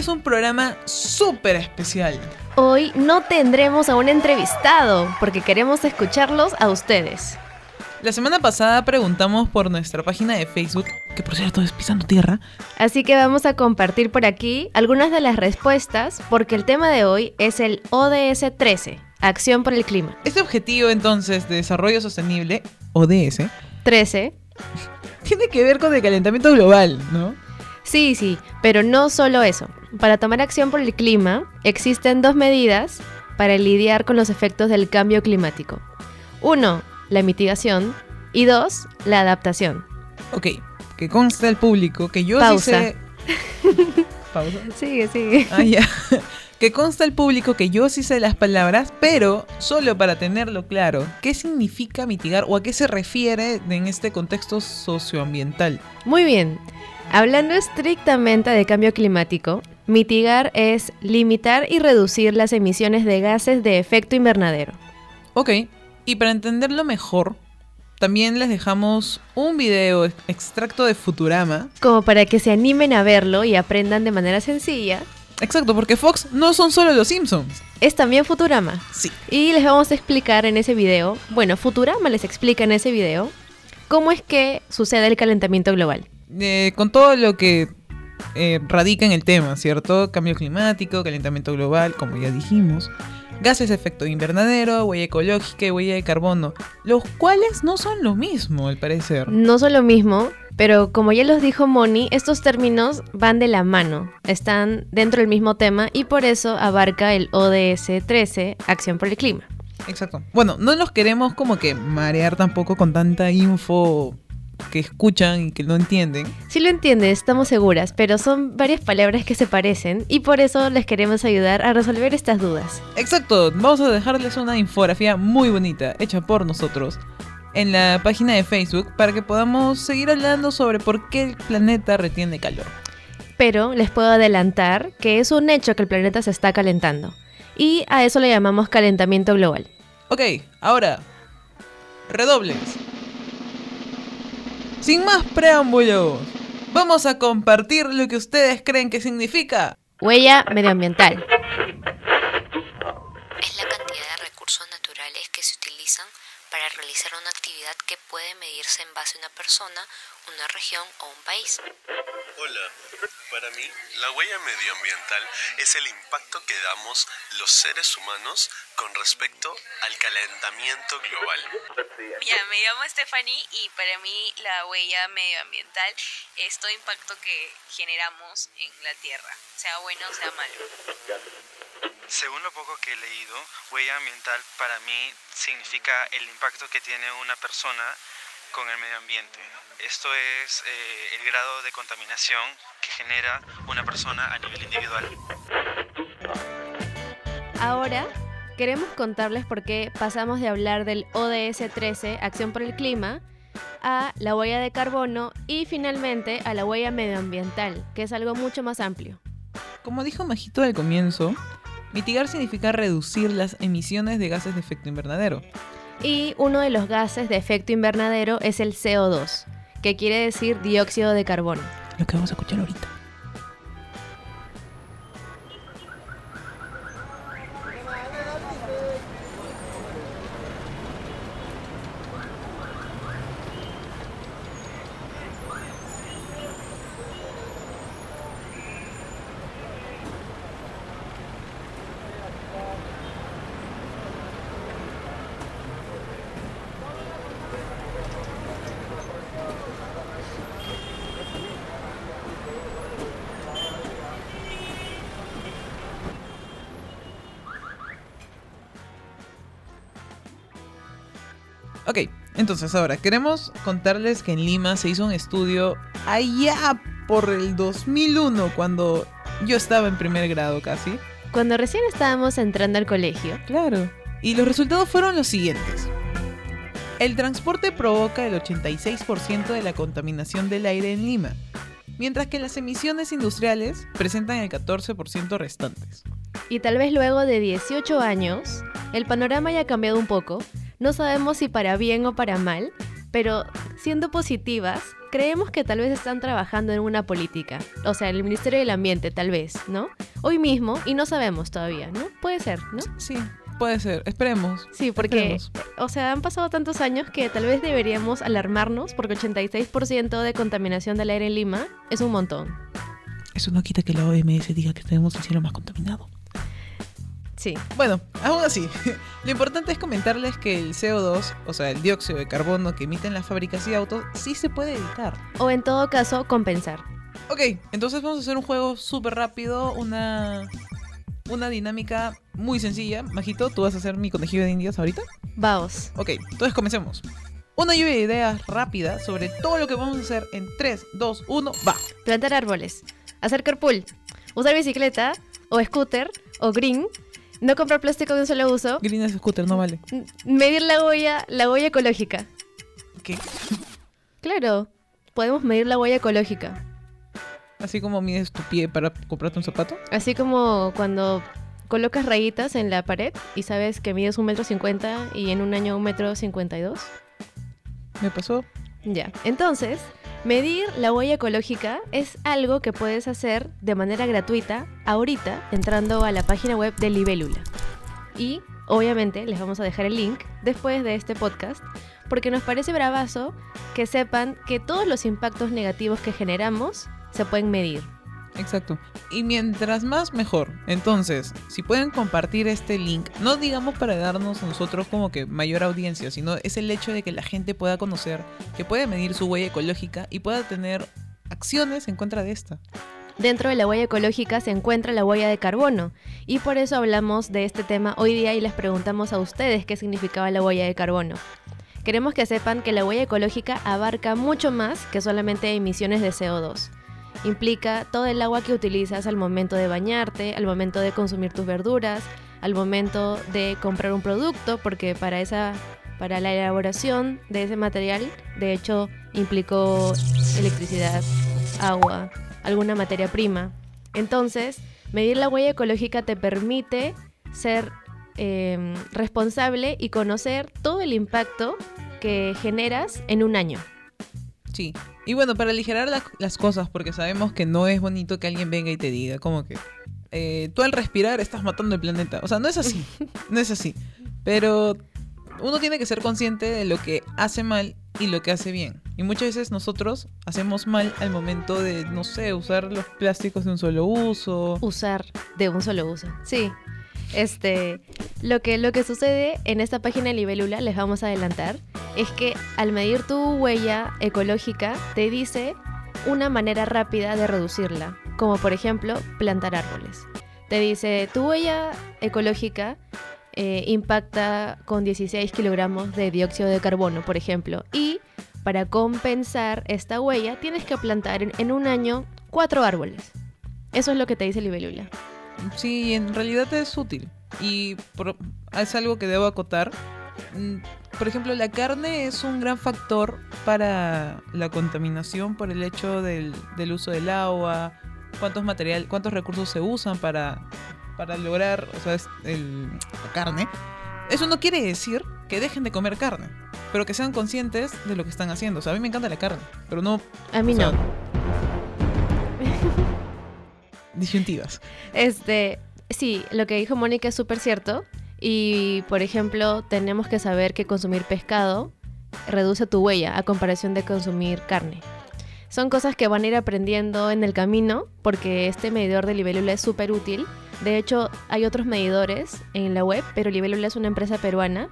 es un programa súper especial. Hoy no tendremos a un entrevistado porque queremos escucharlos a ustedes. La semana pasada preguntamos por nuestra página de Facebook, que por cierto es Pisando Tierra. Así que vamos a compartir por aquí algunas de las respuestas porque el tema de hoy es el ODS 13, Acción por el Clima. Este objetivo entonces de desarrollo sostenible, ODS, 13, tiene que ver con el calentamiento global, ¿no? Sí, sí, pero no solo eso. Para tomar acción por el clima, existen dos medidas para lidiar con los efectos del cambio climático. Uno, la mitigación y dos, la adaptación. Ok, que consta el público que yo Pausa. sí sé... Pausa. Sigue, sigue. Ah, ya. Que consta el público que yo sí sé las palabras, pero solo para tenerlo claro, ¿qué significa mitigar o a qué se refiere en este contexto socioambiental? Muy bien. Hablando estrictamente de cambio climático, mitigar es limitar y reducir las emisiones de gases de efecto invernadero. Ok, y para entenderlo mejor, también les dejamos un video ex- extracto de Futurama. Como para que se animen a verlo y aprendan de manera sencilla, Exacto, porque Fox no son solo los Simpsons. es también Futurama. Sí. Y les vamos a explicar en ese video, bueno, Futurama les explica en ese video, cómo es que sucede el calentamiento global. Eh, con todo lo que eh, radica en el tema, ¿cierto? Cambio climático, calentamiento global, como ya dijimos. Gases de efecto invernadero, huella ecológica y huella de carbono, los cuales no son lo mismo, al parecer. No son lo mismo, pero como ya los dijo Moni, estos términos van de la mano, están dentro del mismo tema y por eso abarca el ODS 13, Acción por el Clima. Exacto. Bueno, no nos queremos como que marear tampoco con tanta info que escuchan y que no entienden. Si lo entiendes, estamos seguras, pero son varias palabras que se parecen y por eso les queremos ayudar a resolver estas dudas. Exacto, vamos a dejarles una infografía muy bonita, hecha por nosotros, en la página de Facebook para que podamos seguir hablando sobre por qué el planeta retiene calor. Pero les puedo adelantar que es un hecho que el planeta se está calentando y a eso le llamamos calentamiento global. Ok, ahora, redobles. Sin más preámbulos, vamos a compartir lo que ustedes creen que significa. Huella medioambiental. es la cantidad de recursos naturales que se utilizan para realizar una actividad que puede medirse en base a una persona, una región o un país. Hola, para mí la huella medioambiental es el impacto que damos los seres humanos con respecto al calentamiento global. Ya, me llamo Stephanie y para mí la huella medioambiental es todo impacto que generamos en la Tierra, sea bueno o sea malo. Según lo poco que he leído, huella ambiental para mí significa el impacto que tiene una persona con el medio ambiente. Esto es eh, el grado de contaminación que genera una persona a nivel individual. Ahora queremos contarles por qué pasamos de hablar del ODS 13, Acción por el Clima, a la huella de carbono y finalmente a la huella medioambiental, que es algo mucho más amplio. Como dijo Majito al comienzo, mitigar significa reducir las emisiones de gases de efecto invernadero. Y uno de los gases de efecto invernadero es el CO2, que quiere decir dióxido de carbono. Lo que vamos a escuchar ahorita. Entonces ahora queremos contarles que en Lima se hizo un estudio allá por el 2001, cuando yo estaba en primer grado casi. Cuando recién estábamos entrando al colegio, Claro. Y los resultados fueron los siguientes. El transporte provoca el 86% de la contaminación del aire en Lima, mientras que las emisiones industriales presentan el 14% restantes. y tal vez luego de 18 años, el panorama haya cambiado un poco, no sabemos si para bien o para mal, pero siendo positivas, creemos que tal vez están trabajando en una política. O sea, en el Ministerio del Ambiente, tal vez, ¿no? Hoy mismo, y no sabemos todavía, ¿no? Puede ser, ¿no? Sí, puede ser. Esperemos. Sí, porque, Esperemos. o sea, han pasado tantos años que tal vez deberíamos alarmarnos porque 86% de contaminación del aire en Lima es un montón. Eso no quita que la OMS diga que tenemos el cielo más contaminado. Sí. Bueno, aún así, lo importante es comentarles que el CO2, o sea, el dióxido de carbono que emiten las fábricas y autos, sí se puede evitar. O en todo caso, compensar. Ok, entonces vamos a hacer un juego súper rápido, una, una dinámica muy sencilla. Majito, ¿tú vas a hacer mi conejillo de indias ahorita? Vamos. Ok, entonces comencemos. Una lluvia de ideas rápida sobre todo lo que vamos a hacer en 3, 2, 1, va. Plantar árboles. Hacer carpool. Usar bicicleta o scooter o green. No comprar plástico de un solo uso. Green es scooter, no vale. Medir la huella, la huella ecológica. ¿Qué? Claro, podemos medir la huella ecológica. Así como mides tu pie para comprarte un zapato. Así como cuando colocas rayitas en la pared y sabes que mides un metro cincuenta y en un año un metro cincuenta y dos. Me pasó. Ya. Entonces, medir la huella ecológica es algo que puedes hacer de manera gratuita ahorita entrando a la página web de Libélula. Y obviamente les vamos a dejar el link después de este podcast porque nos parece bravazo que sepan que todos los impactos negativos que generamos se pueden medir. Exacto. Y mientras más, mejor. Entonces, si pueden compartir este link, no digamos para darnos nosotros como que mayor audiencia, sino es el hecho de que la gente pueda conocer, que puede medir su huella ecológica y pueda tener acciones en contra de esta. Dentro de la huella ecológica se encuentra la huella de carbono y por eso hablamos de este tema hoy día y les preguntamos a ustedes qué significaba la huella de carbono. Queremos que sepan que la huella ecológica abarca mucho más que solamente emisiones de CO2. Implica todo el agua que utilizas al momento de bañarte, al momento de consumir tus verduras, al momento de comprar un producto, porque para esa para la elaboración de ese material, de hecho, implicó electricidad, agua, alguna materia prima. Entonces, medir la huella ecológica te permite ser eh, responsable y conocer todo el impacto que generas en un año. Sí. Y bueno, para aligerar la- las cosas, porque sabemos que no es bonito que alguien venga y te diga, como que eh, tú al respirar estás matando el planeta. O sea, no es así. no es así. Pero uno tiene que ser consciente de lo que hace mal y lo que hace bien. Y muchas veces nosotros hacemos mal al momento de, no sé, usar los plásticos de un solo uso. Usar de un solo uso. Sí. Este, lo que, lo que sucede en esta página de Libélula, les vamos a adelantar, es que al medir tu huella ecológica, te dice una manera rápida de reducirla, como por ejemplo plantar árboles. Te dice, tu huella ecológica eh, impacta con 16 kilogramos de dióxido de carbono, por ejemplo, y para compensar esta huella tienes que plantar en, un año cuatro árboles. Eso es lo que te dice Libélula. Sí, en realidad es útil. Y por- es algo que debo acotar. Mm, Por ejemplo, la carne es un gran factor para la contaminación por el hecho del, del uso del agua, cuántos material, cuántos recursos se usan para, para lograr, o sea, es el- la carne. Eso no quiere decir que dejen de comer carne, pero que sean conscientes de lo que están haciendo. O sea, a mí me encanta la carne, pero no A mí sea, no. disyuntivas. Este, sí, lo que dijo Mónica es súper cierto. Y, por ejemplo, tenemos que saber que consumir pescado reduce tu huella a comparación de consumir carne. Son cosas que van a ir aprendiendo en el camino porque este medidor de libélula es súper útil. De hecho, hay otros medidores en la web, pero Libélula es una empresa peruana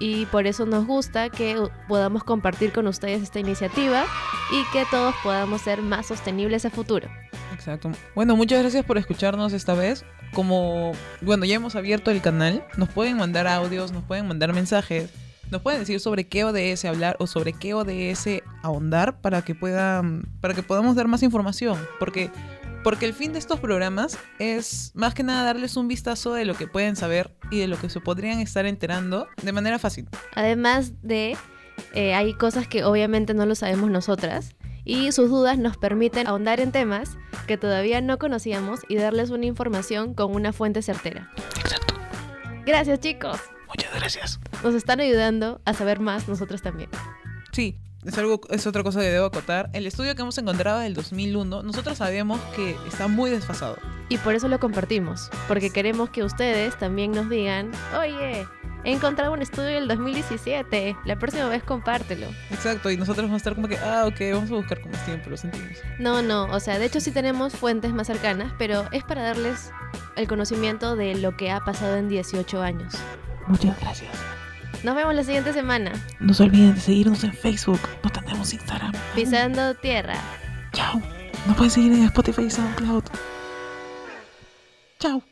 y por eso nos gusta que podamos compartir con ustedes esta iniciativa y que todos podamos ser más sostenibles a futuro. Exacto. Bueno, muchas gracias por escucharnos esta vez. Como, bueno, ya hemos abierto el canal, nos pueden mandar audios, nos pueden mandar mensajes, nos pueden decir sobre qué ODS hablar o sobre qué ODS ahondar para que puedan, para que podamos dar más información. Porque, porque el fin de estos programas es más que nada darles un vistazo de lo que pueden saber y de lo que se podrían estar enterando de manera fácil. Además de, eh, hay cosas que obviamente no lo sabemos nosotras y sus dudas nos permiten ahondar en temas que todavía no conocíamos y darles una información con una fuente certera. Exacto. Gracias chicos, Muchas gracias. nos están ayudando a saber más nosotros también. Sí, es algo es otra cosa que debo acotar. El estudio que hemos encontrado del 2001, nosotros sabemos que está muy desfasado. Y por eso lo compartimos, porque queremos que ustedes también nos digan, oye, he encontrado un estudio del 2017, la próxima vez compártelo. Exacto, y nosotros vamos a estar como que, ah, ok, vamos a buscar con más tiempo, lo sentimos. No, no, o sea, de hecho sí tenemos fuentes más cercanas, pero es para darles el conocimiento de lo que ha pasado en 18 años. Muchas gracias. Nos vemos la siguiente semana, No se olviden de seguirnos en Facebook, no tenemos Instagram. pisando tierra. Chao. Nos pueden seguir en Spotify y SoundCloud. Chao.